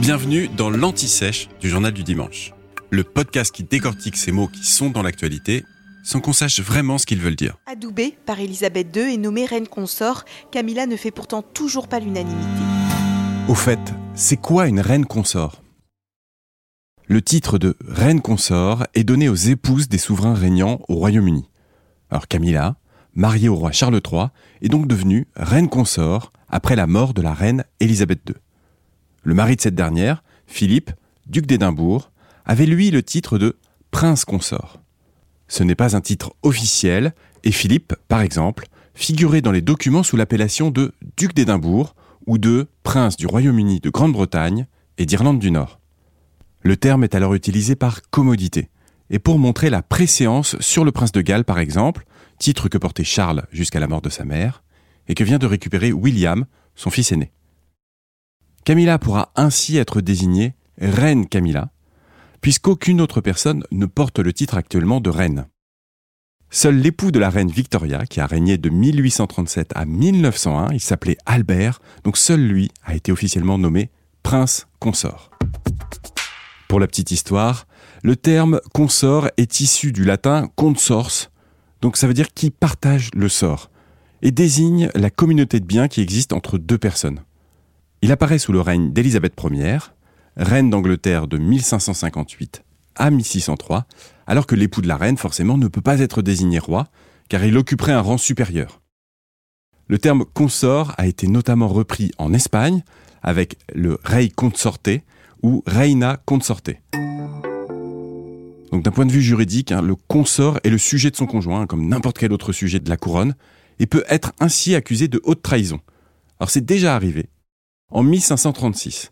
Bienvenue dans l'Anti-Sèche du Journal du Dimanche, le podcast qui décortique ces mots qui sont dans l'actualité sans qu'on sache vraiment ce qu'ils veulent dire. Adoubée par Elisabeth II et nommée reine consort, Camilla ne fait pourtant toujours pas l'unanimité. Au fait, c'est quoi une reine consort? Le titre de reine consort est donné aux épouses des souverains régnants au Royaume-Uni. Alors Camilla, mariée au roi Charles III, est donc devenue reine consort après la mort de la reine Élisabeth II. Le mari de cette dernière, Philippe, duc d'Édimbourg, avait lui le titre de prince consort. Ce n'est pas un titre officiel, et Philippe, par exemple, figurait dans les documents sous l'appellation de duc d'Édimbourg ou de prince du Royaume-Uni de Grande-Bretagne et d'Irlande du Nord. Le terme est alors utilisé par commodité, et pour montrer la préséance sur le prince de Galles, par exemple, titre que portait Charles jusqu'à la mort de sa mère, et que vient de récupérer William, son fils aîné. Camilla pourra ainsi être désignée reine Camilla, puisqu'aucune autre personne ne porte le titre actuellement de reine. Seul l'époux de la reine Victoria, qui a régné de 1837 à 1901, il s'appelait Albert, donc seul lui a été officiellement nommé prince consort. Pour la petite histoire, le terme consort est issu du latin consors, donc ça veut dire qui partage le sort, et désigne la communauté de biens qui existe entre deux personnes. Il apparaît sous le règne d'Élisabeth Ier, reine d'Angleterre de 1558 à 1603, alors que l'époux de la reine, forcément, ne peut pas être désigné roi, car il occuperait un rang supérieur. Le terme consort a été notamment repris en Espagne avec le rey consorte ou reina consorte. Donc d'un point de vue juridique, hein, le consort est le sujet de son conjoint, comme n'importe quel autre sujet de la couronne, et peut être ainsi accusé de haute trahison. Alors c'est déjà arrivé. En 1536,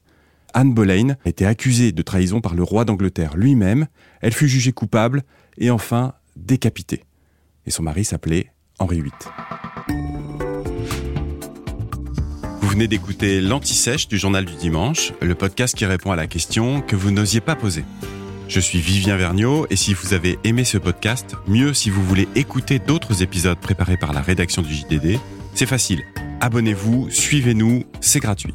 Anne Boleyn était accusée de trahison par le roi d'Angleterre lui-même, elle fut jugée coupable et enfin décapitée. Et son mari s'appelait Henri VIII. Vous venez d'écouter l'Anti-Sèche du Journal du Dimanche, le podcast qui répond à la question que vous n'osiez pas poser. Je suis Vivien Vergniaud et si vous avez aimé ce podcast, mieux si vous voulez écouter d'autres épisodes préparés par la rédaction du JDD, c'est facile. Abonnez-vous, suivez-nous, c'est gratuit.